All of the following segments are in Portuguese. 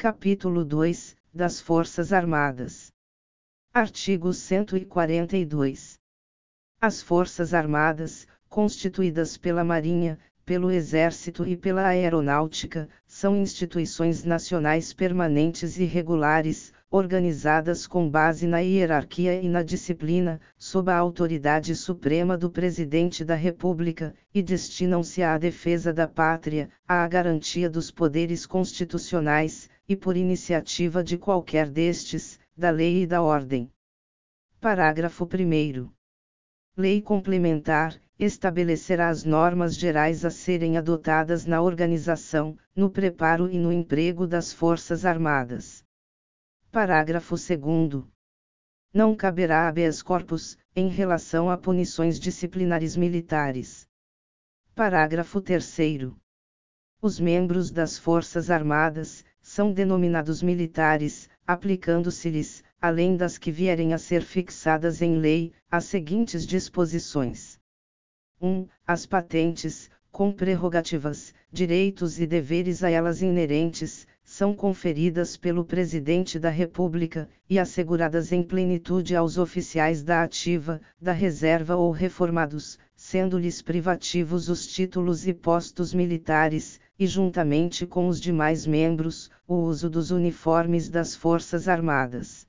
Capítulo 2 Das Forças Armadas. Artigo 142. As Forças Armadas, constituídas pela Marinha, pelo Exército e pela Aeronáutica, são instituições nacionais permanentes e regulares, organizadas com base na hierarquia e na disciplina, sob a autoridade suprema do Presidente da República, e destinam-se à defesa da pátria, à garantia dos poderes constitucionais, e por iniciativa de qualquer destes, da lei e da ordem. Parágrafo 1. Lei complementar estabelecerá as normas gerais a serem adotadas na organização, no preparo e no emprego das Forças Armadas. Parágrafo 2. Não caberá habeas corpus, em relação a punições disciplinares militares. Parágrafo 3. Os membros das Forças Armadas são denominados militares, aplicando-se-lhes, além das que vierem a ser fixadas em lei, as seguintes disposições. 1. As patentes, com prerrogativas, direitos e deveres a elas inerentes, são conferidas pelo Presidente da República, e asseguradas em plenitude aos oficiais da ativa, da reserva ou reformados, sendo-lhes privativos os títulos e postos militares, e juntamente com os demais membros, o uso dos uniformes das Forças Armadas.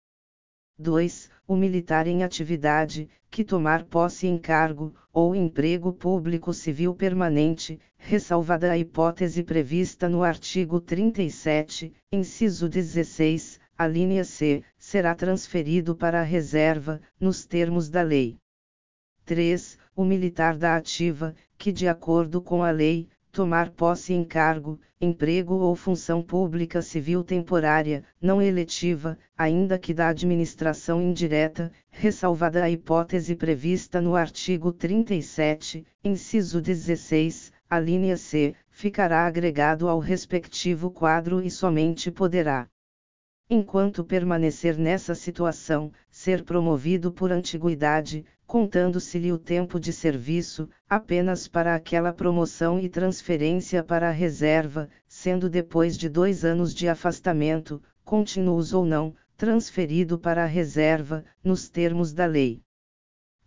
2 o militar em atividade, que tomar posse em cargo, ou emprego público civil permanente, ressalvada a hipótese prevista no artigo 37, inciso 16, a linha C, será transferido para a reserva, nos termos da lei. 3. O militar da ativa, que de acordo com a lei, tomar posse em cargo, emprego ou função pública civil temporária, não eletiva, ainda que da administração indireta, ressalvada a hipótese prevista no artigo 37, inciso 16, a linha C, ficará agregado ao respectivo quadro e somente poderá enquanto permanecer nessa situação, ser promovido por antiguidade, contando-se-lhe o tempo de serviço, apenas para aquela promoção e transferência para a reserva, sendo depois de dois anos de afastamento, continuos ou não, transferido para a reserva, nos termos da lei.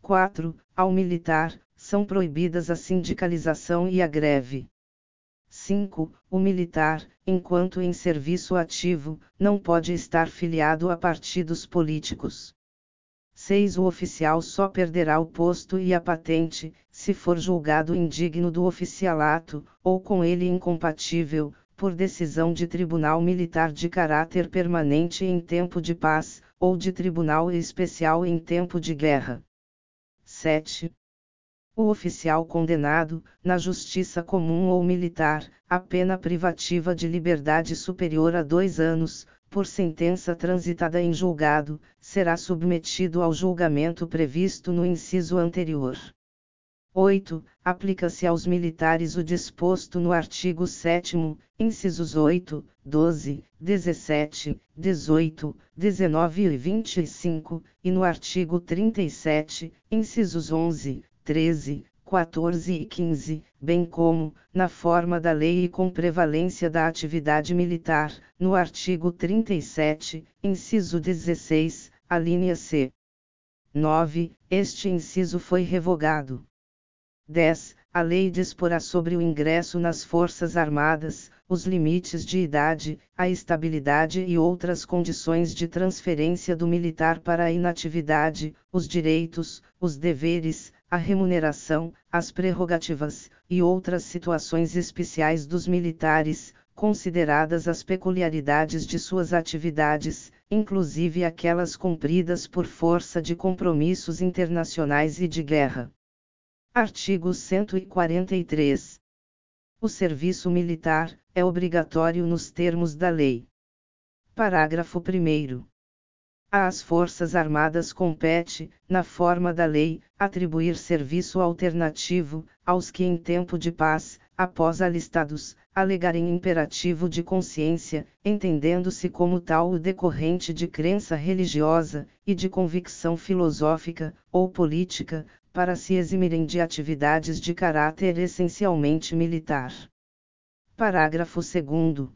4. Ao militar, são proibidas a sindicalização e a greve. 5. O militar, enquanto em serviço ativo, não pode estar filiado a partidos políticos. 6. O oficial só perderá o posto e a patente, se for julgado indigno do oficialato, ou com ele incompatível, por decisão de tribunal militar de caráter permanente em tempo de paz, ou de tribunal especial em tempo de guerra. 7. O oficial condenado, na justiça comum ou militar, a pena privativa de liberdade superior a dois anos, por sentença transitada em julgado, será submetido ao julgamento previsto no inciso anterior. 8. Aplica-se aos militares o disposto no artigo 7, incisos 8, 12, 17, 18, 19 e 25, e no artigo 37, incisos 11, 13, 14 e 15, bem como, na forma da lei e com prevalência da atividade militar, no artigo 37, inciso 16, a linha C. 9. Este inciso foi revogado. 10. A lei disporá sobre o ingresso nas Forças Armadas, os limites de idade, a estabilidade e outras condições de transferência do militar para a inatividade, os direitos, os deveres, a remuneração, as prerrogativas, e outras situações especiais dos militares, consideradas as peculiaridades de suas atividades, inclusive aquelas cumpridas por força de compromissos internacionais e de guerra. Artigo 143. O serviço militar é obrigatório nos termos da lei. Parágrafo 1. Às Forças Armadas compete, na forma da lei, atribuir serviço alternativo, aos que em tempo de paz, após alistados, alegarem imperativo de consciência, entendendo-se como tal o decorrente de crença religiosa, e de convicção filosófica, ou política, para se eximirem de atividades de caráter essencialmente militar. Parágrafo 2.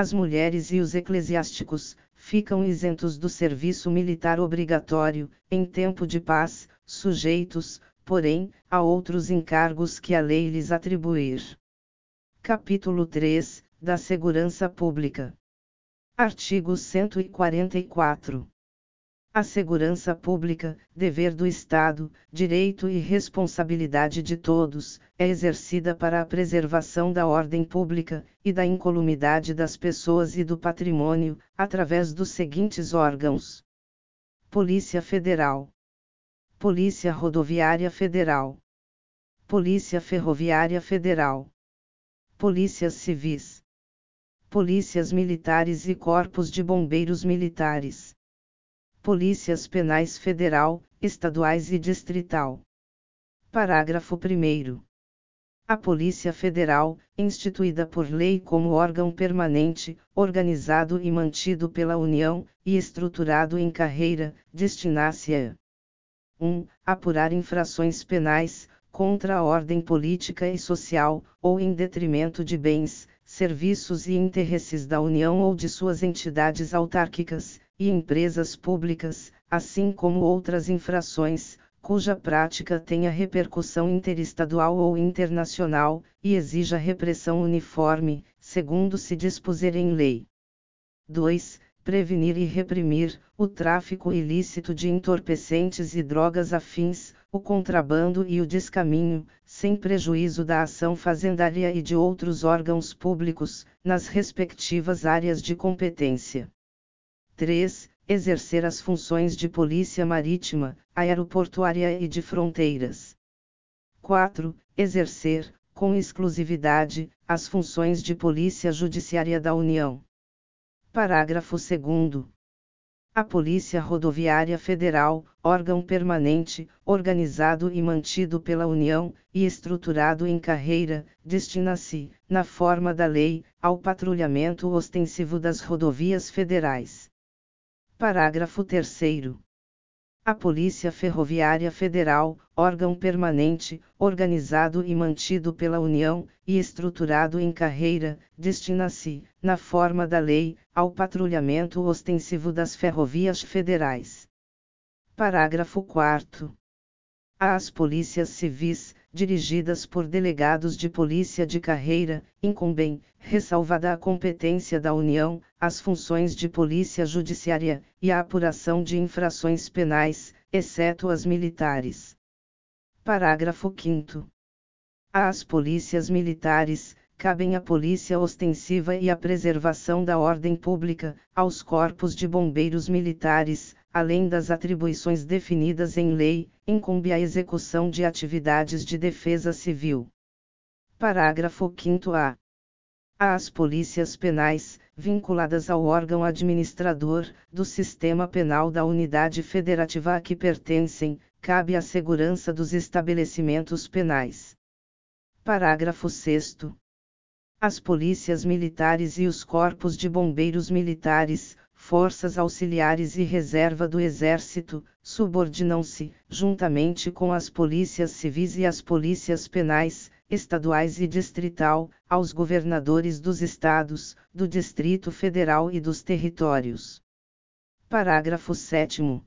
As mulheres e os eclesiásticos ficam isentos do serviço militar obrigatório, em tempo de paz, sujeitos, porém, a outros encargos que a lei lhes atribuir. Capítulo 3 da Segurança Pública. Artigo 144. A segurança pública, dever do Estado, direito e responsabilidade de todos, é exercida para a preservação da ordem pública e da incolumidade das pessoas e do patrimônio, através dos seguintes órgãos: Polícia Federal, Polícia Rodoviária Federal, Polícia Ferroviária Federal, Polícias Civis, Polícias Militares e Corpos de Bombeiros Militares Polícias Penais Federal, Estaduais e Distrital. Parágrafo 1. A Polícia Federal, instituída por lei como órgão permanente, organizado e mantido pela União, e estruturado em carreira, destina-se a 1. Apurar infrações penais, contra a ordem política e social, ou em detrimento de bens, serviços e interesses da União ou de suas entidades autárquicas, e empresas públicas, assim como outras infrações, cuja prática tenha repercussão interestadual ou internacional, e exija repressão uniforme, segundo se dispuser em lei. 2. Prevenir e reprimir o tráfico ilícito de entorpecentes e drogas afins, o contrabando e o descaminho, sem prejuízo da ação fazendária e de outros órgãos públicos, nas respectivas áreas de competência. 3. Exercer as funções de polícia marítima, aeroportuária e de fronteiras. 4. Exercer, com exclusividade, as funções de polícia judiciária da União. Parágrafo 2. A Polícia Rodoviária Federal, órgão permanente, organizado e mantido pela União, e estruturado em carreira, destina-se, na forma da lei, ao patrulhamento ostensivo das rodovias federais. Parágrafo 3. A Polícia Ferroviária Federal, órgão permanente, organizado e mantido pela União, e estruturado em carreira, destina-se, na forma da lei, ao patrulhamento ostensivo das ferrovias federais. Parágrafo 4. As polícias civis, dirigidas por delegados de polícia de carreira, incumbem, ressalvada a competência da União, as funções de polícia judiciária, e a apuração de infrações penais, exceto as militares. Parágrafo 5. Às polícias militares, cabem a polícia ostensiva e a preservação da ordem pública, aos corpos de bombeiros militares, além das atribuições definidas em lei, incumbe a execução de atividades de defesa civil. Parágrafo 5a. As polícias penais, vinculadas ao órgão administrador do sistema penal da unidade federativa a que pertencem, cabe a segurança dos estabelecimentos penais. Parágrafo 6. As polícias militares e os corpos de bombeiros militares, forças auxiliares e reserva do Exército, subordinam-se, juntamente com as polícias civis e as polícias penais, estaduais e distrital, aos governadores dos estados, do Distrito Federal e dos territórios. Parágrafo 7.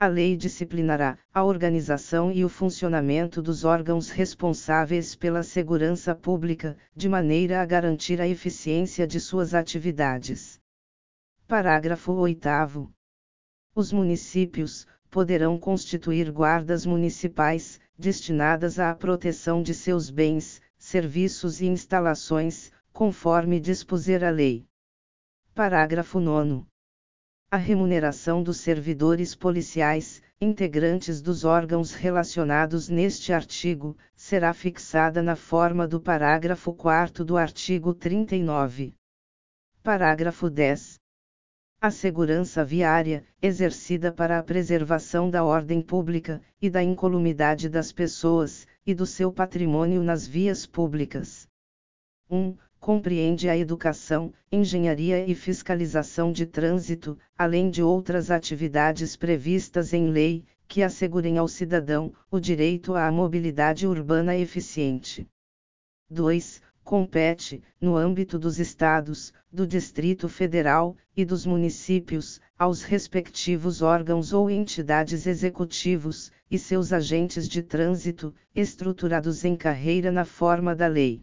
A lei disciplinará a organização e o funcionamento dos órgãos responsáveis pela segurança pública, de maneira a garantir a eficiência de suas atividades. Parágrafo 8. Os municípios poderão constituir guardas municipais, destinadas à proteção de seus bens, serviços e instalações, conforme dispuser a lei. Parágrafo 9. A remuneração dos servidores policiais, integrantes dos órgãos relacionados neste artigo, será fixada na forma do parágrafo 4 do artigo 39. Parágrafo 10. A segurança viária, exercida para a preservação da ordem pública, e da incolumidade das pessoas, e do seu patrimônio nas vias públicas. 1. Compreende a educação, engenharia e fiscalização de trânsito, além de outras atividades previstas em lei, que assegurem ao cidadão o direito à mobilidade urbana eficiente. 2 compete, no âmbito dos estados, do Distrito Federal e dos municípios, aos respectivos órgãos ou entidades executivos e seus agentes de trânsito, estruturados em carreira na forma da lei.